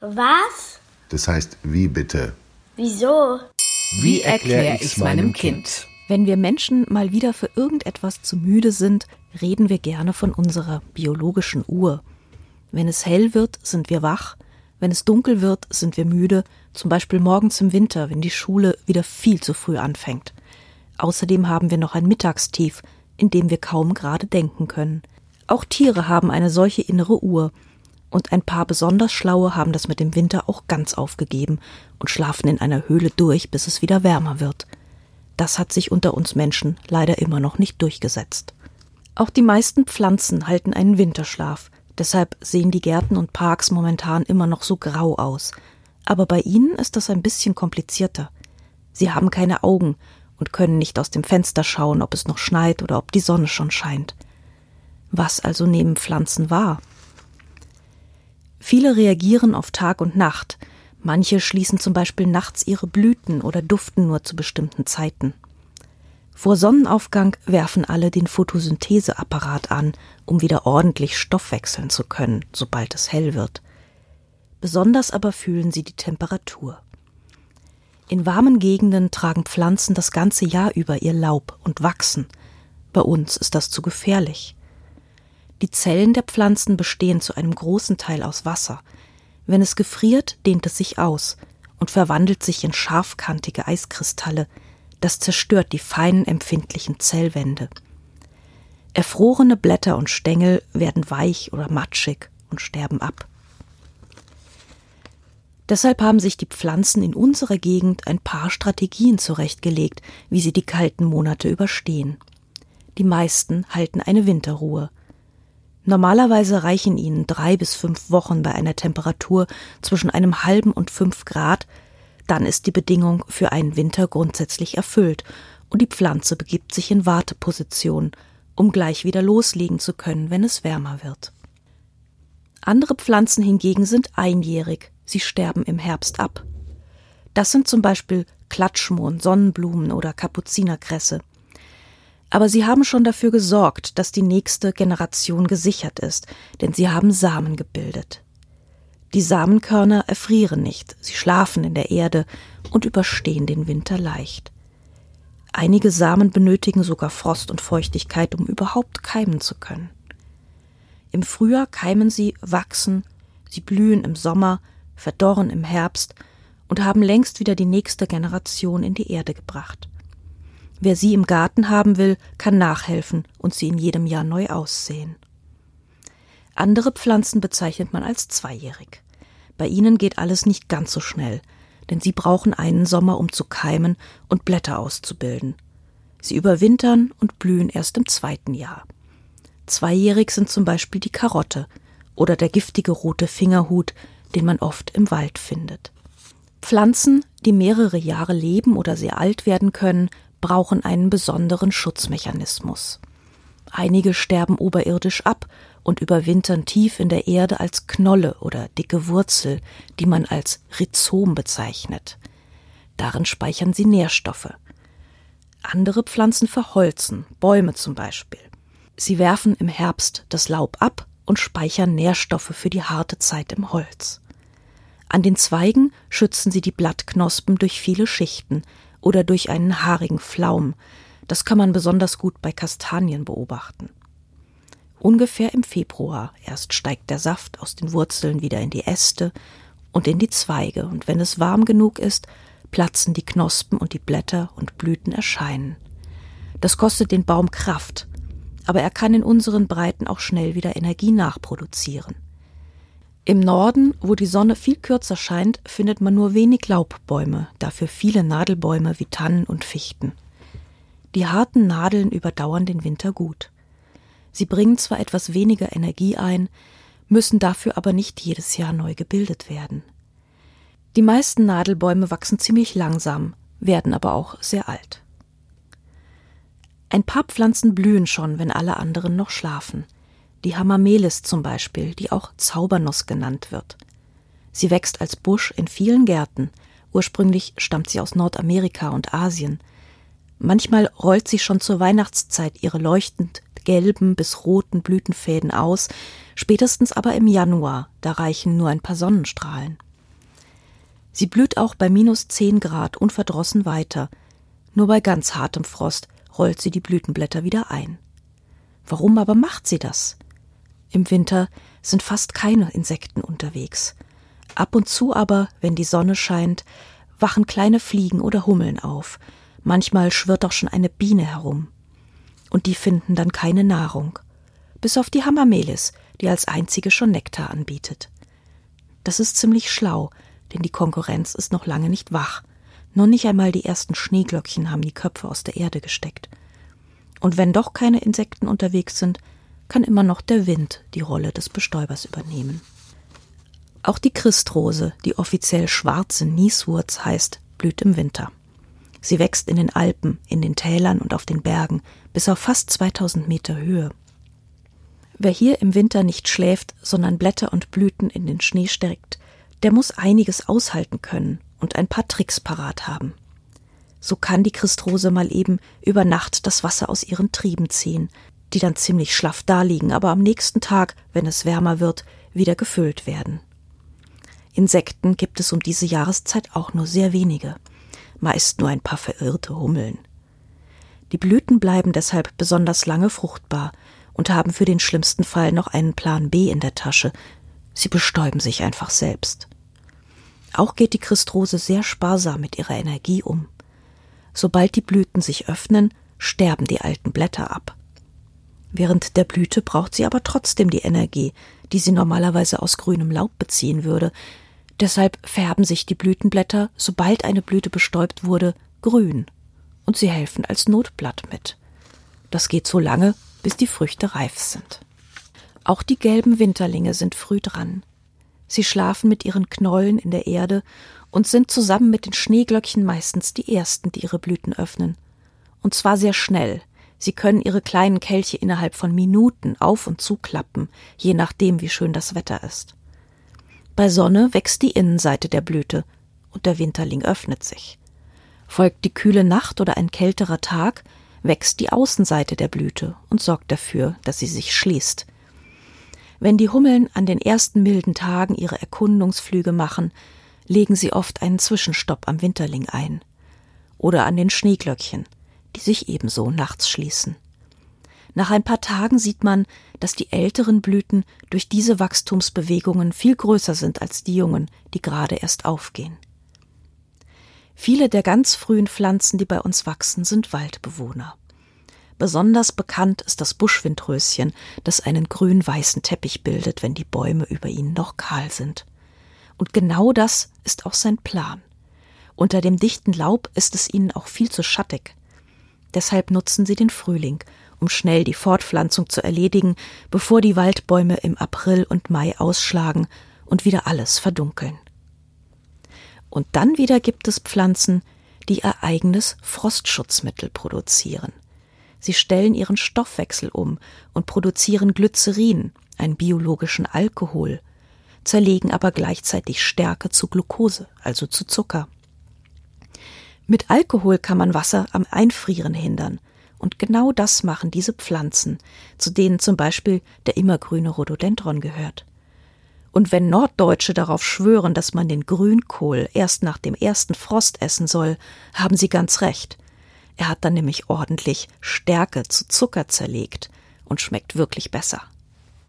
Was? Das heißt, wie bitte? Wieso? Wie erkläre ich's meinem Kind? Wenn wir Menschen mal wieder für irgendetwas zu müde sind, reden wir gerne von unserer biologischen Uhr. Wenn es hell wird, sind wir wach, wenn es dunkel wird, sind wir müde, zum Beispiel morgens im Winter, wenn die Schule wieder viel zu früh anfängt. Außerdem haben wir noch ein Mittagstief, in dem wir kaum gerade denken können. Auch Tiere haben eine solche innere Uhr, und ein paar besonders Schlaue haben das mit dem Winter auch ganz aufgegeben und schlafen in einer Höhle durch, bis es wieder wärmer wird. Das hat sich unter uns Menschen leider immer noch nicht durchgesetzt. Auch die meisten Pflanzen halten einen Winterschlaf, deshalb sehen die Gärten und Parks momentan immer noch so grau aus. Aber bei ihnen ist das ein bisschen komplizierter. Sie haben keine Augen und können nicht aus dem Fenster schauen, ob es noch schneit oder ob die Sonne schon scheint. Was also nehmen Pflanzen wahr? Viele reagieren auf Tag und Nacht, manche schließen zum Beispiel nachts ihre Blüten oder duften nur zu bestimmten Zeiten. Vor Sonnenaufgang werfen alle den Photosyntheseapparat an, um wieder ordentlich Stoff wechseln zu können, sobald es hell wird. Besonders aber fühlen sie die Temperatur. In warmen Gegenden tragen Pflanzen das ganze Jahr über ihr Laub und wachsen. Bei uns ist das zu gefährlich. Die Zellen der Pflanzen bestehen zu einem großen Teil aus Wasser. Wenn es gefriert, dehnt es sich aus und verwandelt sich in scharfkantige Eiskristalle. Das zerstört die feinen, empfindlichen Zellwände. Erfrorene Blätter und Stängel werden weich oder matschig und sterben ab. Deshalb haben sich die Pflanzen in unserer Gegend ein paar Strategien zurechtgelegt, wie sie die kalten Monate überstehen. Die meisten halten eine Winterruhe. Normalerweise reichen ihnen drei bis fünf Wochen bei einer Temperatur zwischen einem halben und fünf Grad, dann ist die Bedingung für einen Winter grundsätzlich erfüllt und die Pflanze begibt sich in Warteposition, um gleich wieder loslegen zu können, wenn es wärmer wird. Andere Pflanzen hingegen sind einjährig, sie sterben im Herbst ab. Das sind zum Beispiel Klatschmohn, Sonnenblumen oder Kapuzinerkresse. Aber sie haben schon dafür gesorgt, dass die nächste Generation gesichert ist, denn sie haben Samen gebildet. Die Samenkörner erfrieren nicht, sie schlafen in der Erde und überstehen den Winter leicht. Einige Samen benötigen sogar Frost und Feuchtigkeit, um überhaupt keimen zu können. Im Frühjahr keimen sie, wachsen, sie blühen im Sommer, verdorren im Herbst und haben längst wieder die nächste Generation in die Erde gebracht. Wer sie im Garten haben will, kann nachhelfen und sie in jedem Jahr neu aussehen. Andere Pflanzen bezeichnet man als zweijährig. Bei ihnen geht alles nicht ganz so schnell, denn sie brauchen einen Sommer, um zu keimen und Blätter auszubilden. Sie überwintern und blühen erst im zweiten Jahr. Zweijährig sind zum Beispiel die Karotte oder der giftige rote Fingerhut, den man oft im Wald findet. Pflanzen, die mehrere Jahre leben oder sehr alt werden können, brauchen einen besonderen Schutzmechanismus. Einige sterben oberirdisch ab und überwintern tief in der Erde als Knolle oder dicke Wurzel, die man als Rhizom bezeichnet. Darin speichern sie Nährstoffe. Andere Pflanzen verholzen, Bäume zum Beispiel. Sie werfen im Herbst das Laub ab und speichern Nährstoffe für die harte Zeit im Holz. An den Zweigen schützen sie die Blattknospen durch viele Schichten, oder durch einen haarigen Flaum. Das kann man besonders gut bei Kastanien beobachten. Ungefähr im Februar erst steigt der Saft aus den Wurzeln wieder in die Äste und in die Zweige, und wenn es warm genug ist, platzen die Knospen und die Blätter und Blüten erscheinen. Das kostet den Baum Kraft, aber er kann in unseren Breiten auch schnell wieder Energie nachproduzieren. Im Norden, wo die Sonne viel kürzer scheint, findet man nur wenig Laubbäume, dafür viele Nadelbäume wie Tannen und Fichten. Die harten Nadeln überdauern den Winter gut. Sie bringen zwar etwas weniger Energie ein, müssen dafür aber nicht jedes Jahr neu gebildet werden. Die meisten Nadelbäume wachsen ziemlich langsam, werden aber auch sehr alt. Ein paar Pflanzen blühen schon, wenn alle anderen noch schlafen die Hamamelis zum Beispiel, die auch Zaubernuss genannt wird. Sie wächst als Busch in vielen Gärten. Ursprünglich stammt sie aus Nordamerika und Asien. Manchmal rollt sie schon zur Weihnachtszeit ihre leuchtend gelben bis roten Blütenfäden aus, spätestens aber im Januar, da reichen nur ein paar Sonnenstrahlen. Sie blüht auch bei minus zehn Grad unverdrossen weiter. Nur bei ganz hartem Frost rollt sie die Blütenblätter wieder ein. Warum aber macht sie das? Im Winter sind fast keine Insekten unterwegs. Ab und zu aber, wenn die Sonne scheint, wachen kleine Fliegen oder Hummeln auf. Manchmal schwirrt auch schon eine Biene herum. Und die finden dann keine Nahrung. Bis auf die Hammermelis, die als einzige schon Nektar anbietet. Das ist ziemlich schlau, denn die Konkurrenz ist noch lange nicht wach. Noch nicht einmal die ersten Schneeglöckchen haben die Köpfe aus der Erde gesteckt. Und wenn doch keine Insekten unterwegs sind, kann immer noch der Wind die Rolle des Bestäubers übernehmen. Auch die Christrose, die offiziell schwarze Nieswurz heißt, blüht im Winter. Sie wächst in den Alpen, in den Tälern und auf den Bergen bis auf fast 2000 Meter Höhe. Wer hier im Winter nicht schläft, sondern Blätter und Blüten in den Schnee steckt, der muss einiges aushalten können und ein paar Tricks parat haben. So kann die Christrose mal eben über Nacht das Wasser aus ihren Trieben ziehen, die dann ziemlich schlaff daliegen, aber am nächsten Tag, wenn es wärmer wird, wieder gefüllt werden. Insekten gibt es um diese Jahreszeit auch nur sehr wenige, meist nur ein paar verirrte Hummeln. Die Blüten bleiben deshalb besonders lange fruchtbar und haben für den schlimmsten Fall noch einen Plan B in der Tasche. Sie bestäuben sich einfach selbst. Auch geht die Christrose sehr sparsam mit ihrer Energie um. Sobald die Blüten sich öffnen, sterben die alten Blätter ab. Während der Blüte braucht sie aber trotzdem die Energie, die sie normalerweise aus grünem Laub beziehen würde. Deshalb färben sich die Blütenblätter, sobald eine Blüte bestäubt wurde, grün. Und sie helfen als Notblatt mit. Das geht so lange, bis die Früchte reif sind. Auch die gelben Winterlinge sind früh dran. Sie schlafen mit ihren Knollen in der Erde und sind zusammen mit den Schneeglöckchen meistens die ersten, die ihre Blüten öffnen. Und zwar sehr schnell. Sie können ihre kleinen Kelche innerhalb von Minuten auf und zuklappen, je nachdem, wie schön das Wetter ist. Bei Sonne wächst die Innenseite der Blüte und der Winterling öffnet sich. Folgt die kühle Nacht oder ein kälterer Tag, wächst die Außenseite der Blüte und sorgt dafür, dass sie sich schließt. Wenn die Hummeln an den ersten milden Tagen ihre Erkundungsflüge machen, legen sie oft einen Zwischenstopp am Winterling ein. Oder an den Schneeglöckchen, die sich ebenso nachts schließen. Nach ein paar Tagen sieht man, dass die älteren Blüten durch diese Wachstumsbewegungen viel größer sind als die jungen, die gerade erst aufgehen. Viele der ganz frühen Pflanzen, die bei uns wachsen, sind Waldbewohner. Besonders bekannt ist das Buschwindröschen, das einen grün-weißen Teppich bildet, wenn die Bäume über ihnen noch kahl sind. Und genau das ist auch sein Plan. Unter dem dichten Laub ist es ihnen auch viel zu schattig. Deshalb nutzen sie den Frühling, um schnell die Fortpflanzung zu erledigen, bevor die Waldbäume im April und Mai ausschlagen und wieder alles verdunkeln. Und dann wieder gibt es Pflanzen, die ihr eigenes Frostschutzmittel produzieren. Sie stellen ihren Stoffwechsel um und produzieren Glycerin, einen biologischen Alkohol, zerlegen aber gleichzeitig Stärke zu Glucose, also zu Zucker. Mit Alkohol kann man Wasser am Einfrieren hindern. Und genau das machen diese Pflanzen, zu denen zum Beispiel der immergrüne Rhododendron gehört. Und wenn Norddeutsche darauf schwören, dass man den Grünkohl erst nach dem ersten Frost essen soll, haben sie ganz recht. Er hat dann nämlich ordentlich Stärke zu Zucker zerlegt und schmeckt wirklich besser.